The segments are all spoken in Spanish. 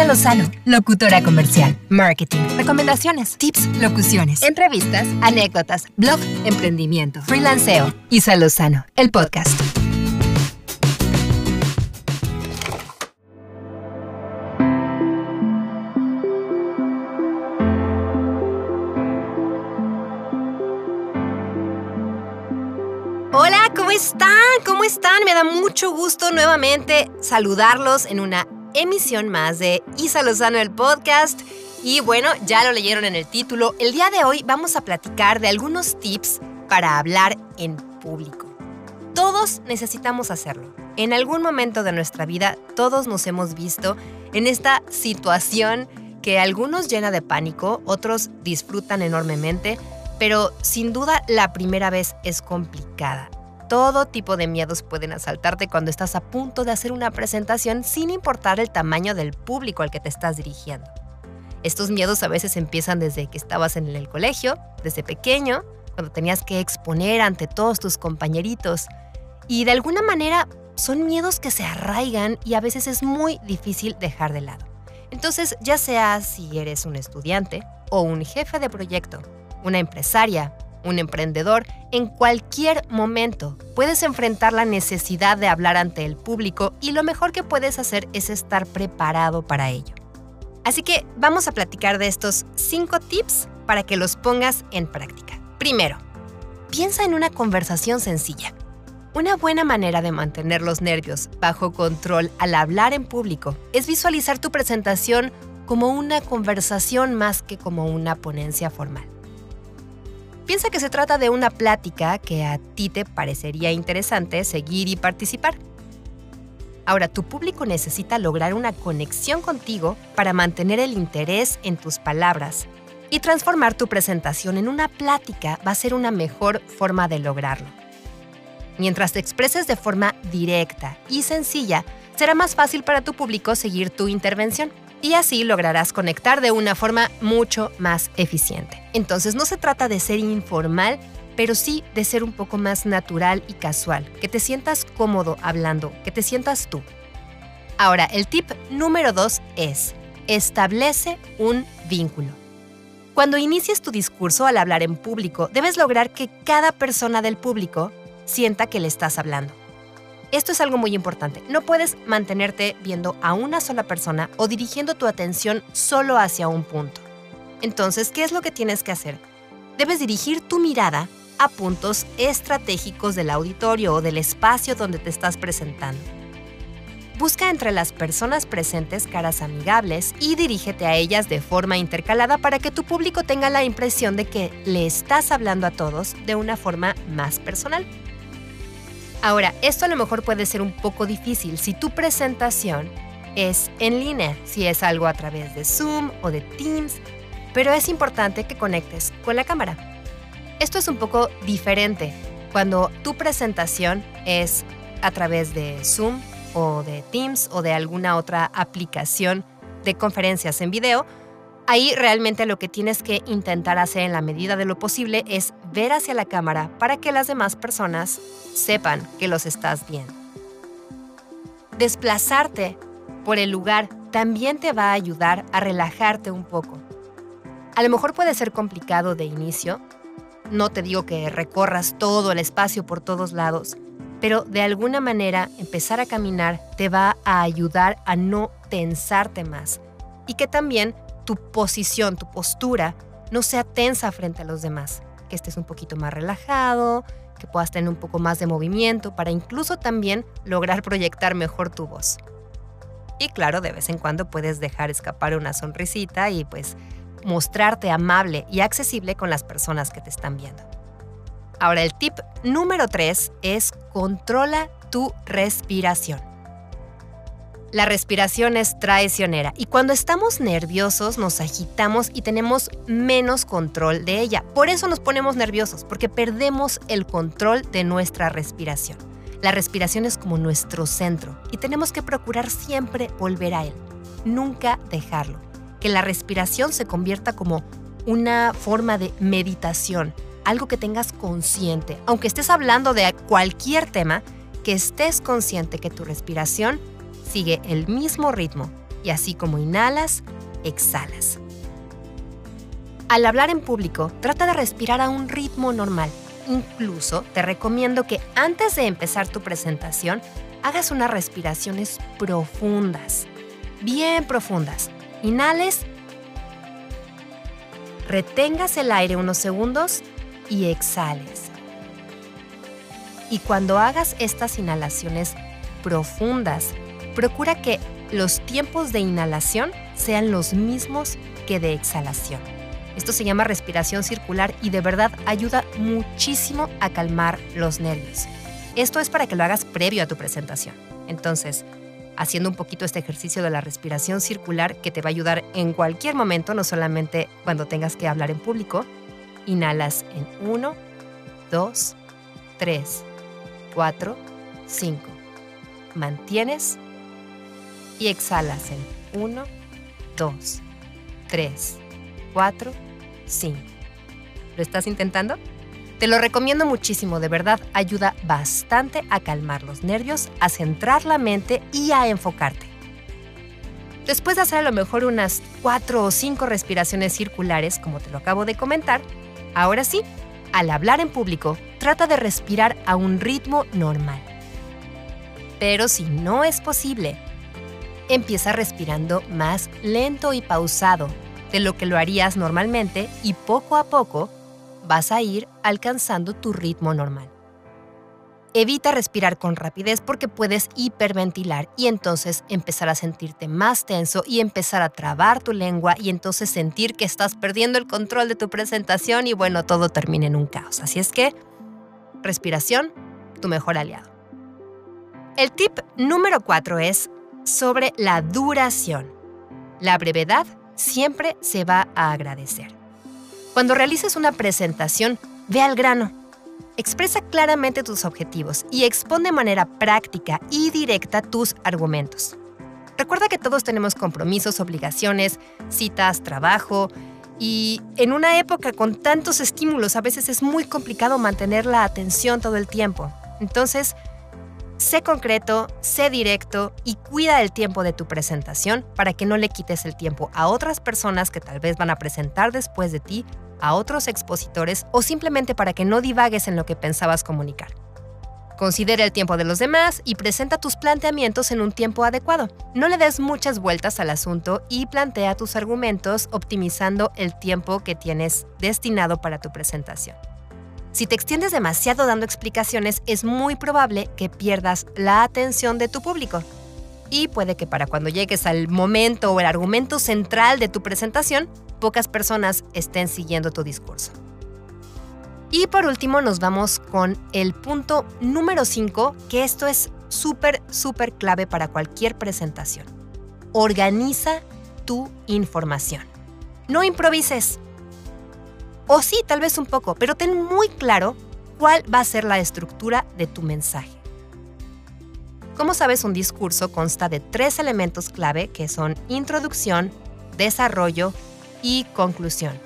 Isa Lozano, locutora comercial, marketing, recomendaciones, tips, locuciones, entrevistas, anécdotas, blog, emprendimiento, freelanceo. Isa Lozano, el podcast. Hola, ¿cómo están? ¿Cómo están? Me da mucho gusto nuevamente saludarlos en una emisión más de Isa Lozano el podcast. Y bueno, ya lo leyeron en el título. El día de hoy vamos a platicar de algunos tips para hablar en público. Todos necesitamos hacerlo. En algún momento de nuestra vida, todos nos hemos visto en esta situación que algunos llena de pánico, otros disfrutan enormemente, pero sin duda la primera vez es complicada. Todo tipo de miedos pueden asaltarte cuando estás a punto de hacer una presentación sin importar el tamaño del público al que te estás dirigiendo. Estos miedos a veces empiezan desde que estabas en el colegio, desde pequeño, cuando tenías que exponer ante todos tus compañeritos. Y de alguna manera son miedos que se arraigan y a veces es muy difícil dejar de lado. Entonces, ya sea si eres un estudiante o un jefe de proyecto, una empresaria, un emprendedor, en cualquier momento puedes enfrentar la necesidad de hablar ante el público y lo mejor que puedes hacer es estar preparado para ello. Así que vamos a platicar de estos 5 tips para que los pongas en práctica. Primero, piensa en una conversación sencilla. Una buena manera de mantener los nervios bajo control al hablar en público es visualizar tu presentación como una conversación más que como una ponencia formal. Piensa que se trata de una plática que a ti te parecería interesante seguir y participar. Ahora, tu público necesita lograr una conexión contigo para mantener el interés en tus palabras y transformar tu presentación en una plática va a ser una mejor forma de lograrlo. Mientras te expreses de forma directa y sencilla, será más fácil para tu público seguir tu intervención y así lograrás conectar de una forma mucho más eficiente. Entonces no se trata de ser informal, pero sí de ser un poco más natural y casual, que te sientas cómodo hablando, que te sientas tú. Ahora, el tip número dos es, establece un vínculo. Cuando inicies tu discurso al hablar en público, debes lograr que cada persona del público sienta que le estás hablando. Esto es algo muy importante. No puedes mantenerte viendo a una sola persona o dirigiendo tu atención solo hacia un punto. Entonces, ¿qué es lo que tienes que hacer? Debes dirigir tu mirada a puntos estratégicos del auditorio o del espacio donde te estás presentando. Busca entre las personas presentes caras amigables y dirígete a ellas de forma intercalada para que tu público tenga la impresión de que le estás hablando a todos de una forma más personal. Ahora, esto a lo mejor puede ser un poco difícil si tu presentación es en línea, si es algo a través de Zoom o de Teams, pero es importante que conectes con la cámara. Esto es un poco diferente cuando tu presentación es a través de Zoom o de Teams o de alguna otra aplicación de conferencias en video Ahí realmente lo que tienes que intentar hacer en la medida de lo posible es ver hacia la cámara para que las demás personas sepan que los estás viendo. Desplazarte por el lugar también te va a ayudar a relajarte un poco. A lo mejor puede ser complicado de inicio, no te digo que recorras todo el espacio por todos lados, pero de alguna manera empezar a caminar te va a ayudar a no tensarte más y que también tu posición, tu postura, no sea tensa frente a los demás, que estés un poquito más relajado, que puedas tener un poco más de movimiento para incluso también lograr proyectar mejor tu voz. Y claro, de vez en cuando puedes dejar escapar una sonrisita y pues mostrarte amable y accesible con las personas que te están viendo. Ahora el tip número 3 es controla tu respiración. La respiración es traicionera y cuando estamos nerviosos nos agitamos y tenemos menos control de ella. Por eso nos ponemos nerviosos, porque perdemos el control de nuestra respiración. La respiración es como nuestro centro y tenemos que procurar siempre volver a él, nunca dejarlo. Que la respiración se convierta como una forma de meditación, algo que tengas consciente. Aunque estés hablando de cualquier tema, que estés consciente que tu respiración sigue el mismo ritmo Y así como inhalas, exhalas. Al hablar en público, trata de respirar a un ritmo normal. Incluso te recomiendo que antes de empezar tu presentación, hagas unas respiraciones profundas, bien profundas. Inhales, retengas el aire unos segundos y exhales. Y cuando hagas estas inhalaciones profundas, procura que los tiempos de inhalación sean los mismos que de exhalación. Esto se llama respiración circular y de verdad ayuda muchísimo a calmar los nervios. Esto es para que lo hagas previo a tu presentación. Entonces, haciendo un poquito este ejercicio de la respiración circular que te va a ayudar en cualquier momento, no solamente cuando tengas que hablar en público, inhalas en 1, 2, 3, 4, 5. Mantienes y exhalas en 1, 2, 3, 4, 5. ¿Lo estás intentando? Te lo recomiendo muchísimo, de verdad ayuda bastante a calmar los nervios, a centrar la mente y a enfocarte. Después de hacer a lo mejor unas 4 o 5 respiraciones circulares, como te lo acabo de comentar, ahora sí, al hablar en público, trata de respirar a un ritmo normal. Pero si no es posible, empieza respirando más lento y pausado de lo que lo harías normalmente y poco a poco vas a ir alcanzando tu ritmo normal. Evita respirar con rapidez porque puedes hiperventilar y entonces empezar a sentirte más tenso y empezar a trabar tu lengua y entonces sentir que estás perdiendo el control de tu presentación y bueno, todo termina en un caos. Así es que, respiración, tu mejor aliado. El tip número 4 es sobre la duración. La brevedad siempre se va a agradecer. Cuando realices una presentación, ve al grano. Expresa claramente tus objetivos y expone de manera práctica y directa tus argumentos. Recuerda que todos tenemos compromisos, obligaciones, citas, trabajo, y en una época con tantos estímulos a veces es muy complicado mantener la atención todo el tiempo. Entonces, Sé concreto, sé directo y cuida el tiempo de tu presentación para que no le quites el tiempo a otras personas que tal vez van a presentar después de ti, a otros expositores o simplemente para que no divagues en lo que pensabas comunicar. Considera el tiempo de los demás y presenta tus planteamientos en un tiempo adecuado. No le des muchas vueltas al asunto y plantea tus argumentos optimizando el tiempo que tienes destinado para tu presentación. Si te extiendes demasiado dando explicaciones, es muy probable que pierdas la atención de tu público. Y puede que para cuando llegues al momento o el argumento central de tu presentación, pocas personas estén siguiendo tu discurso. Y por último nos vamos con el punto número 5, que esto es súper, súper clave para cualquier presentación. Organiza tu información. No improvises. O sí, tal vez un poco, pero ten muy claro cuál va a ser la estructura de tu mensaje. Como sabes, un discurso consta de tres elementos clave que son introducción, desarrollo y conclusión.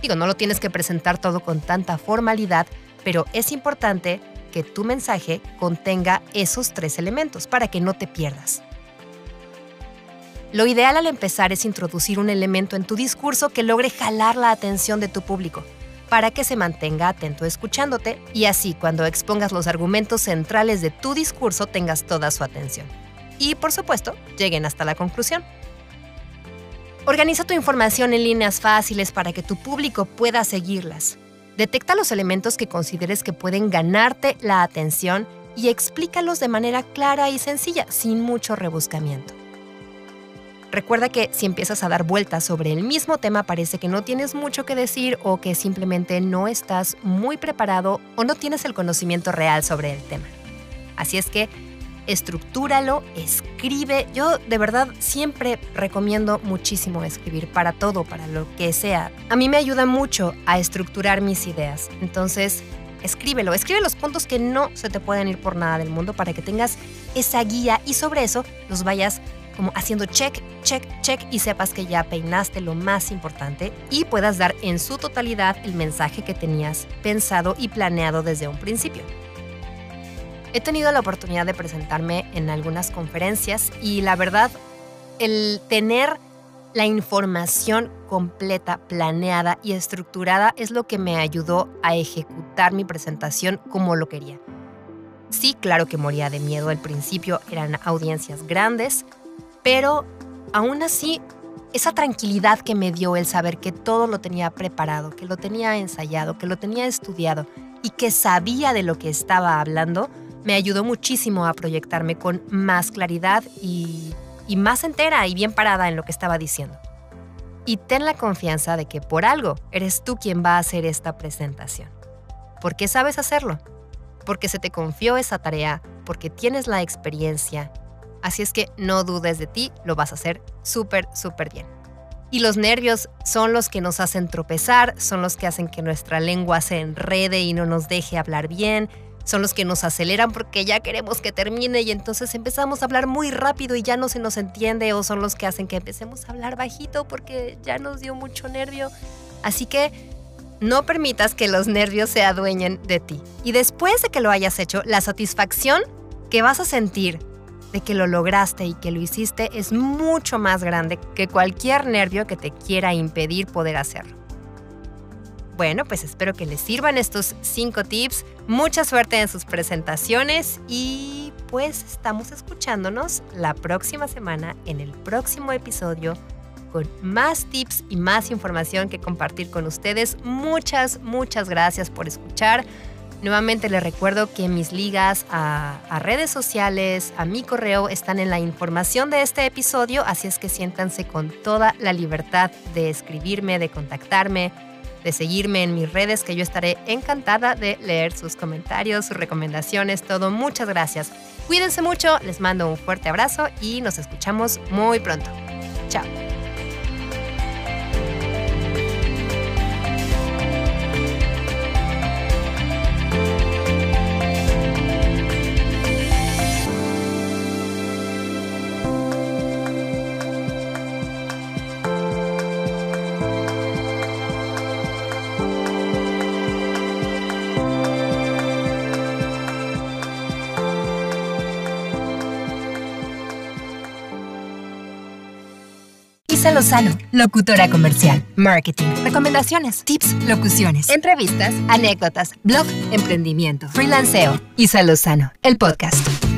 Digo, no lo tienes que presentar todo con tanta formalidad, pero es importante que tu mensaje contenga esos tres elementos para que no te pierdas. Lo ideal al empezar es introducir un elemento en tu discurso que logre jalar la atención de tu público, para que se mantenga atento escuchándote y así cuando expongas los argumentos centrales de tu discurso tengas toda su atención. Y por supuesto, lleguen hasta la conclusión. Organiza tu información en líneas fáciles para que tu público pueda seguirlas. Detecta los elementos que consideres que pueden ganarte la atención y explícalos de manera clara y sencilla, sin mucho rebuscamiento. Recuerda que si empiezas a dar vueltas sobre el mismo tema parece que no tienes mucho que decir o que simplemente no estás muy preparado o no tienes el conocimiento real sobre el tema. Así es que estructúralo, escribe. Yo de verdad siempre recomiendo muchísimo escribir para todo, para lo que sea. A mí me ayuda mucho a estructurar mis ideas. Entonces, escríbelo, escribe los puntos que no se te pueden ir por nada del mundo para que tengas esa guía y sobre eso los vayas como haciendo check, check, check y sepas que ya peinaste lo más importante y puedas dar en su totalidad el mensaje que tenías pensado y planeado desde un principio. He tenido la oportunidad de presentarme en algunas conferencias y la verdad el tener la información completa, planeada y estructurada es lo que me ayudó a ejecutar mi presentación como lo quería. Sí, claro que moría de miedo al principio, eran audiencias grandes, pero aún así, esa tranquilidad que me dio el saber que todo lo tenía preparado, que lo tenía ensayado, que lo tenía estudiado y que sabía de lo que estaba hablando, me ayudó muchísimo a proyectarme con más claridad y, más entera y bien parada en lo que estaba diciendo. Y ten la confianza de que por algo eres tú quien va a hacer esta presentación. Porque sabes hacerlo, porque se te confió esa tarea, porque tienes la experiencia. Así es que no dudes de ti, lo vas a hacer súper, súper bien. Y los nervios son los que nos hacen tropezar, son los que hacen que nuestra lengua se enrede y no nos deje hablar bien, son los que nos aceleran porque ya queremos que termine y entonces empezamos a hablar muy rápido y ya no se nos entiende o son los que hacen que empecemos a hablar bajito porque ya nos dio mucho nervio. Así que no permitas que los nervios se adueñen de ti. Y después de que lo hayas hecho, la satisfacción que vas a sentir de que lo lograste y que lo hiciste es mucho más grande que cualquier nervio que te quiera impedir poder hacerlo. Bueno, pues espero que les sirvan estos cinco tips. Mucha suerte en sus presentaciones y pues estamos escuchándonos la próxima semana en el próximo episodio con más tips y más información que compartir con ustedes. Muchas, muchas gracias por escuchar. Nuevamente les recuerdo que mis ligas a, redes sociales, a mi correo, están en la información de este episodio, así es que siéntanse con toda la libertad de escribirme, de contactarme de seguirme en mis redes, que yo estaré encantada de leer sus comentarios, sus recomendaciones, todo. Muchas gracias. Cuídense mucho, les mando un fuerte abrazo y nos escuchamos muy pronto. Chao. Isa Lozano, locutora comercial, marketing, recomendaciones, tips, locuciones, entrevistas, anécdotas, blog, emprendimiento, freelanceo. Isa Lozano, el podcast.